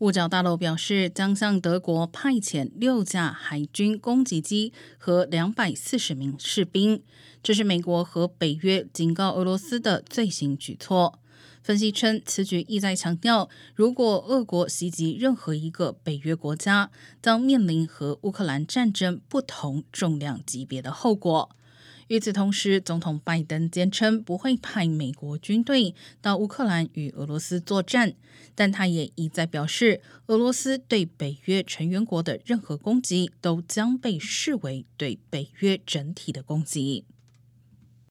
五角大楼表示，将向德国派遣六架海军攻击机和两百四十名士兵。这是美国和北约警告俄罗斯的最新举措。分析称，此举意在强调，如果俄国袭击任何一个北约国家，将面临和乌克兰战争不同重量级别的后果。与此同时，总统拜登坚称不会派美国军队到乌克兰与俄罗斯作战，但他也一再表示，俄罗斯对北约成员国的任何攻击都将被视为对北约整体的攻击。